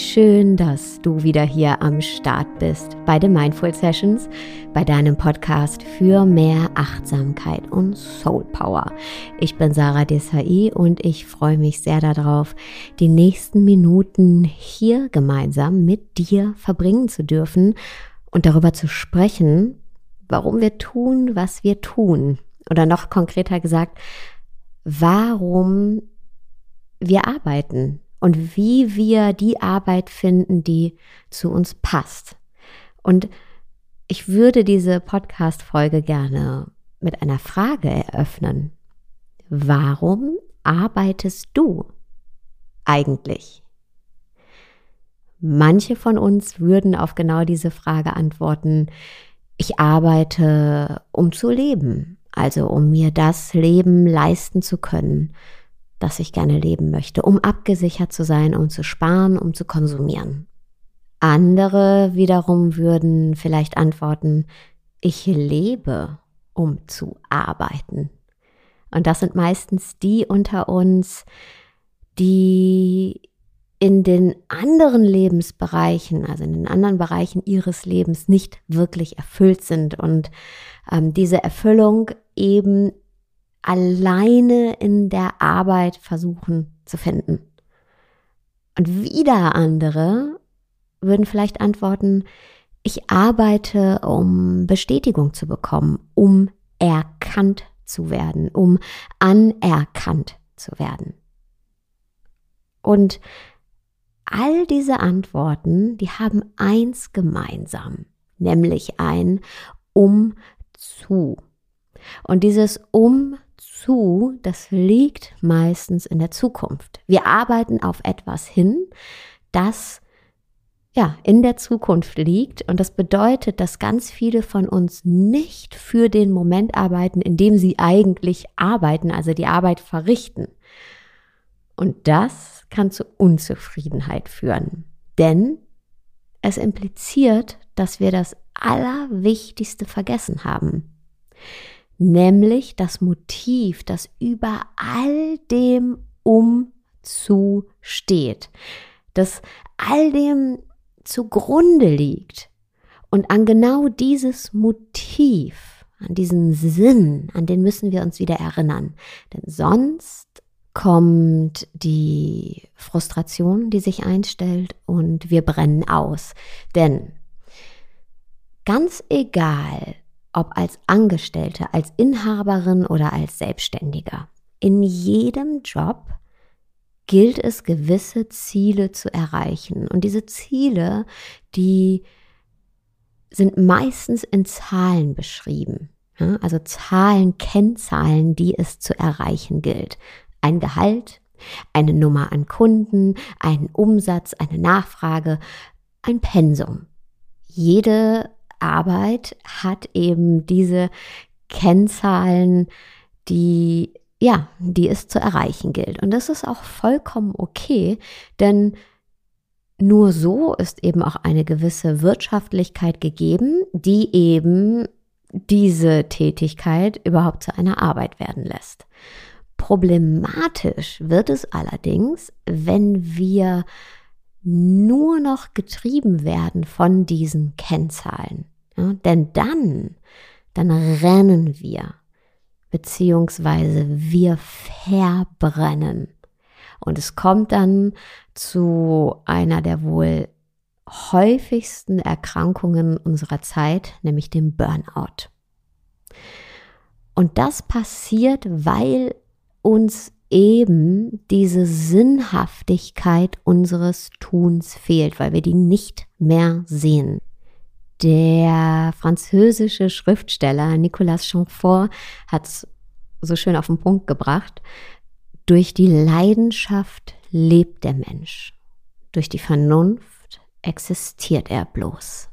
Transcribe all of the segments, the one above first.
Schön, dass du wieder hier am Start bist bei den Mindful Sessions, bei deinem Podcast für mehr Achtsamkeit und Soul Power. Ich bin Sarah Desai und ich freue mich sehr darauf, die nächsten Minuten hier gemeinsam mit dir verbringen zu dürfen und darüber zu sprechen, warum wir tun, was wir tun. Oder noch konkreter gesagt, warum wir arbeiten und wie wir die Arbeit finden, die zu uns passt. Und ich würde diese Podcast-Folge gerne mit einer Frage eröffnen. Warum arbeitest du eigentlich? Manche von uns würden auf genau diese Frage antworten, ich arbeite, um zu leben, also um mir das Leben leisten zu können, das ich gerne leben möchte, um abgesichert zu sein, um zu sparen, um zu konsumieren. Andere wiederum würden vielleicht antworten, ich lebe, um zu arbeiten. Und das sind meistens die unter uns, die in den anderen Lebensbereichen, also in den anderen Bereichen ihres Lebens nicht wirklich erfüllt sind und ähm, diese Erfüllung eben alleine in der Arbeit versuchen zu finden. Und wieder andere würden vielleicht antworten, ich arbeite, um Bestätigung zu bekommen, um erkannt zu werden, um anerkannt zu werden. Und all diese Antworten, die haben eins gemeinsam, nämlich ein um zu. Und dieses um zu, das liegt meistens in der Zukunft. Wir arbeiten auf etwas hin, das ja, in der Zukunft liegt. Und das bedeutet, dass ganz viele von uns nicht für den Moment arbeiten, in dem sie eigentlich arbeiten, also die Arbeit verrichten. Und das kann zu Unzufriedenheit führen. Denn es impliziert, dass wir das Allerwichtigste vergessen haben nämlich das Motiv, das über all dem umzu steht, das all dem zugrunde liegt. Und an genau dieses Motiv, an diesen Sinn, an den müssen wir uns wieder erinnern. Denn sonst kommt die Frustration, die sich einstellt und wir brennen aus. Denn ganz egal, ob als Angestellte, als Inhaberin oder als Selbstständiger. In jedem Job gilt es, gewisse Ziele zu erreichen. Und diese Ziele, die sind meistens in Zahlen beschrieben. Also Zahlen, Kennzahlen, die es zu erreichen gilt. Ein Gehalt, eine Nummer an Kunden, ein Umsatz, eine Nachfrage, ein Pensum. Jede Arbeit hat eben diese Kennzahlen, die ja, die es zu erreichen gilt. Und das ist auch vollkommen okay, denn nur so ist eben auch eine gewisse Wirtschaftlichkeit gegeben, die eben diese Tätigkeit überhaupt zu einer Arbeit werden lässt. Problematisch wird es allerdings, wenn wir nur noch getrieben werden von diesen Kennzahlen. Ja, denn dann, dann rennen wir, beziehungsweise wir verbrennen. Und es kommt dann zu einer der wohl häufigsten Erkrankungen unserer Zeit, nämlich dem Burnout. Und das passiert, weil uns eben diese Sinnhaftigkeit unseres Tuns fehlt, weil wir die nicht mehr sehen. Der französische Schriftsteller Nicolas Chamfort hat es so schön auf den Punkt gebracht. Durch die Leidenschaft lebt der Mensch. Durch die Vernunft existiert er bloß.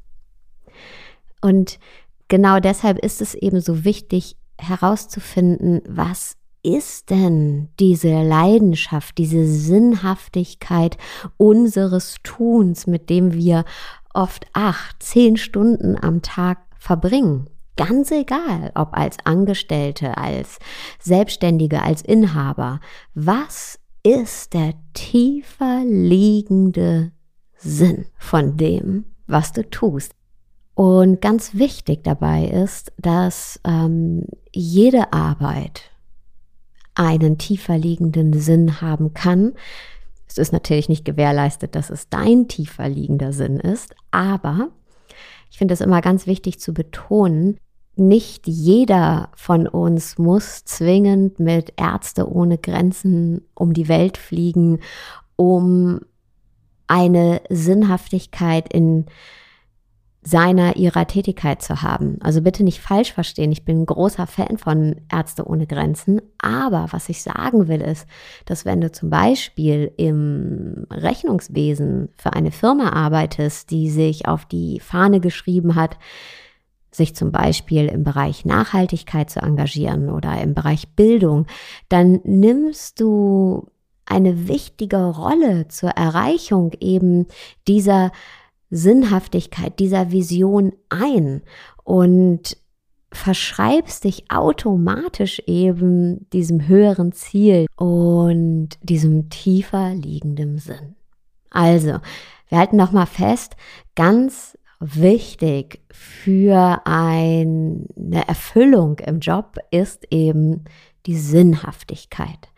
Und genau deshalb ist es eben so wichtig herauszufinden, was ist denn diese Leidenschaft, diese Sinnhaftigkeit unseres Tuns, mit dem wir oft acht, zehn Stunden am Tag verbringen? Ganz egal, ob als Angestellte, als Selbstständige, als Inhaber. Was ist der tiefer liegende Sinn von dem, was du tust. Und ganz wichtig dabei ist, dass ähm, jede Arbeit einen tiefer liegenden Sinn haben kann. Es ist natürlich nicht gewährleistet, dass es dein tiefer liegender Sinn ist, aber ich finde es immer ganz wichtig zu betonen, nicht jeder von uns muss zwingend mit Ärzte ohne Grenzen um die Welt fliegen, um eine Sinnhaftigkeit in seiner, ihrer Tätigkeit zu haben. Also bitte nicht falsch verstehen. Ich bin ein großer Fan von Ärzte ohne Grenzen. Aber was ich sagen will, ist, dass wenn du zum Beispiel im Rechnungswesen für eine Firma arbeitest, die sich auf die Fahne geschrieben hat, sich zum Beispiel im Bereich Nachhaltigkeit zu engagieren oder im Bereich Bildung, dann nimmst du eine wichtige Rolle zur Erreichung eben dieser Sinnhaftigkeit, dieser Vision ein und verschreibst dich automatisch eben diesem höheren Ziel und diesem tiefer liegenden Sinn. Also, wir halten noch mal fest, ganz wichtig für eine Erfüllung im Job ist eben die Sinnhaftigkeit.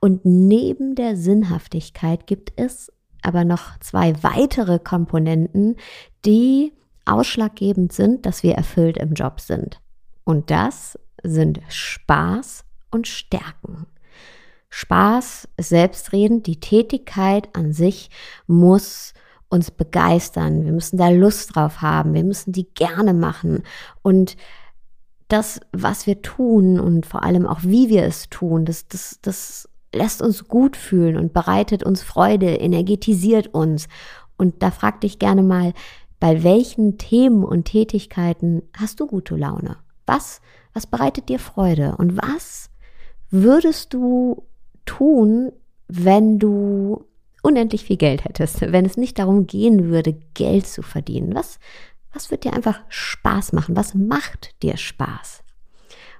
Und neben der Sinnhaftigkeit gibt es aber noch zwei weitere Komponenten, die ausschlaggebend sind, dass wir erfüllt im Job sind. Und das sind Spaß und Stärken. Spaß ist selbstredend, die Tätigkeit an sich muss uns begeistern. Wir müssen da Lust drauf haben. Wir müssen die gerne machen. Und das, was wir tun und vor allem auch wie wir es tun, das, das, das lässt uns gut fühlen und bereitet uns Freude, energetisiert uns. Und da frag dich gerne mal, bei welchen Themen und Tätigkeiten hast du gute Laune? Was, was bereitet dir Freude? Und was würdest du tun, wenn du unendlich viel Geld hättest, wenn es nicht darum gehen würde, Geld zu verdienen? Was, was wird dir einfach Spaß machen? Was macht dir Spaß?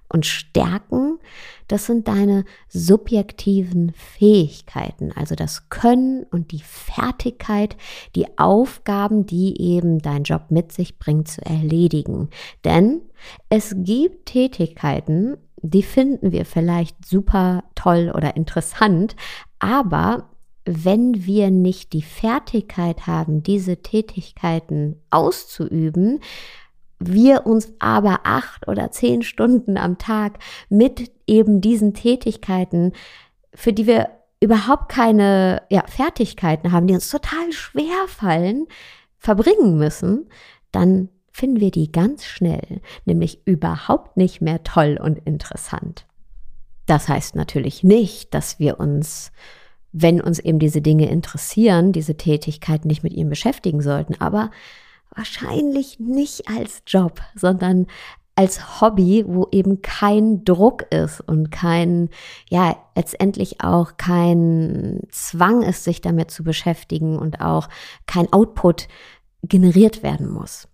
Und Stärken, das sind deine subjektiven Fähigkeiten, also das Können und die Fertigkeit, die Aufgaben, die eben dein Job mit sich bringt, zu erledigen. Denn es gibt Tätigkeiten, die finden wir vielleicht super toll oder interessant, aber wenn wir nicht die Fertigkeit haben, diese Tätigkeiten auszuüben, wir uns aber acht oder zehn Stunden am Tag mit eben diesen Tätigkeiten, für die wir überhaupt keine ja, Fertigkeiten haben, die uns total schwer fallen, verbringen müssen, dann finden wir die ganz schnell, nämlich überhaupt nicht mehr toll und interessant. Das heißt natürlich nicht, dass wir uns wenn uns eben diese Dinge interessieren, diese Tätigkeiten nicht mit ihnen beschäftigen sollten, aber wahrscheinlich nicht als Job, sondern als Hobby, wo eben kein Druck ist und kein, ja, letztendlich auch kein Zwang ist, sich damit zu beschäftigen und auch kein Output generiert werden muss.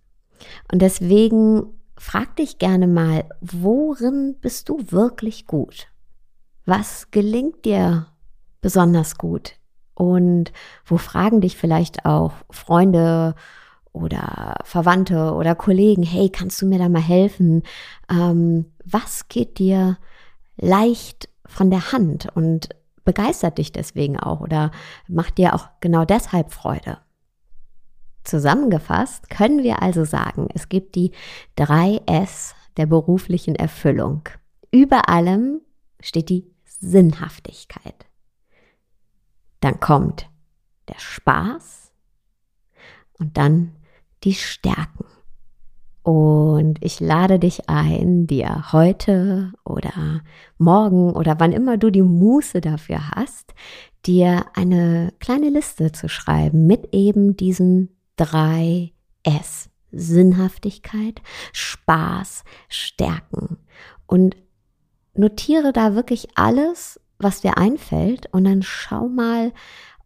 Und deswegen frag dich gerne mal, worin bist du wirklich gut? Was gelingt dir besonders gut? Und wo fragen dich vielleicht auch Freunde oder Verwandte oder Kollegen, hey, kannst du mir da mal helfen? Ähm, was geht dir leicht von der Hand und begeistert dich deswegen auch oder macht dir auch genau deshalb Freude? Zusammengefasst können wir also sagen, es gibt die drei S der beruflichen Erfüllung. Über allem steht die Sinnhaftigkeit. Dann kommt der Spaß und dann die Stärken. Und ich lade dich ein, dir heute oder morgen oder wann immer du die Muße dafür hast, dir eine kleine Liste zu schreiben mit eben diesen drei S. Sinnhaftigkeit, Spaß, Stärken. Und notiere da wirklich alles, was dir einfällt und dann schau mal,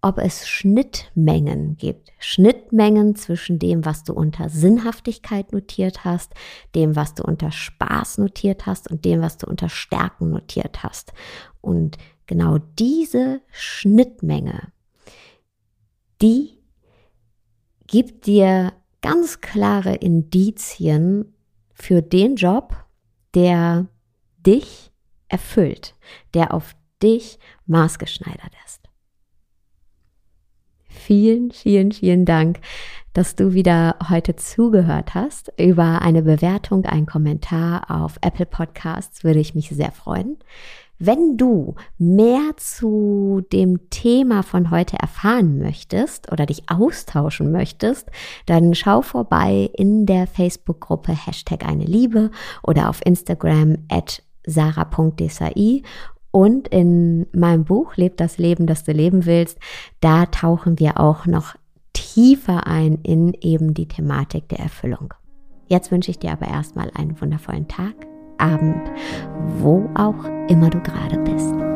ob es Schnittmengen gibt. Schnittmengen zwischen dem, was du unter Sinnhaftigkeit notiert hast, dem, was du unter Spaß notiert hast und dem, was du unter Stärken notiert hast. Und genau diese Schnittmenge, die gibt dir ganz klare Indizien für den Job, der dich erfüllt, der auf dich maßgeschneidert ist. Vielen, vielen, vielen Dank, dass du wieder heute zugehört hast. Über eine Bewertung, einen Kommentar auf Apple Podcasts würde ich mich sehr freuen. Wenn du mehr zu dem Thema von heute erfahren möchtest oder dich austauschen möchtest, dann schau vorbei in der Facebook-Gruppe Hashtag eine Liebe oder auf Instagram at sarah.desai und in meinem Buch Leb das Leben, das du leben willst, da tauchen wir auch noch tiefer ein in eben die Thematik der Erfüllung. Jetzt wünsche ich dir aber erstmal einen wundervollen Tag Abend, wo auch immer du gerade bist.